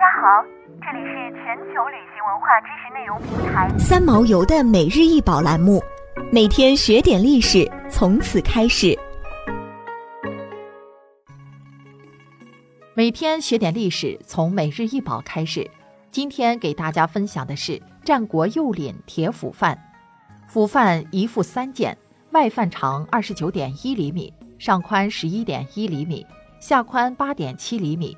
家好，这里是全球旅行文化知识内容平台三毛游的每日一宝栏目，每天学点历史，从此开始。每天学点历史，从每日一宝开始。今天给大家分享的是战国右领铁斧范。斧范一副三件，外范长二十九点一厘米，上宽十一点一厘米，下宽八点七厘米。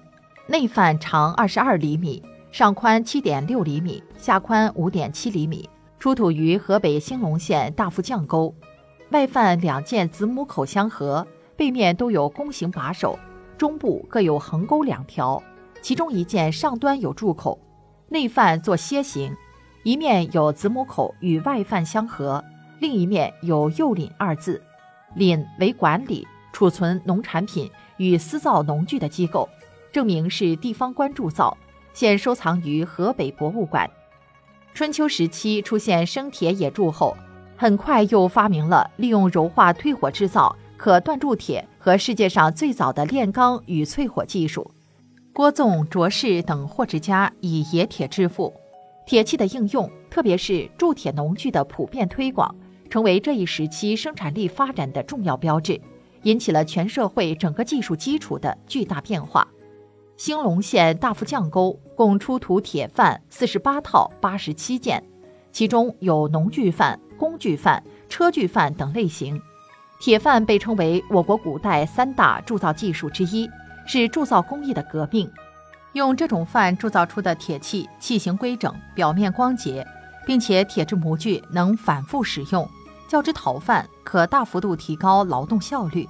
内范长二十二厘米，上宽七点六厘米，下宽五点七厘米，出土于河北兴隆县大富匠沟。外范两件子母口相合，背面都有弓形把手，中部各有横钩两条，其中一件上端有柱口。内范做楔形，一面有子母口与外范相合，另一面有“右领”二字。领为管理、储存农产品与私造农具的机构。证明是地方官铸造，现收藏于河北博物馆。春秋时期出现生铁冶铸后，很快又发明了利用柔化退火制造可锻铸铁和世界上最早的炼钢与淬火技术。郭纵、卓氏等货殖家以冶铁致富，铁器的应用，特别是铸铁农具的普遍推广，成为这一时期生产力发展的重要标志，引起了全社会整个技术基础的巨大变化。兴隆县大夫匠沟共出土铁范四十八套八十七件，其中有农具范、工具范、车具范等类型。铁范被称为我国古代三大铸造技术之一，是铸造工艺的革命。用这种范铸造出的铁器器形规整，表面光洁，并且铁制模具能反复使用，较之陶范可大幅度提高劳动效率。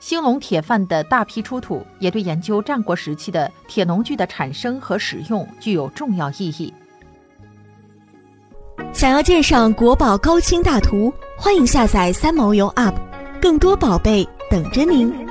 兴隆铁饭的大批出土，也对研究战国时期的铁农具的产生和使用具有重要意义。想要鉴赏国宝高清大图，欢迎下载三毛游 App，更多宝贝等着您。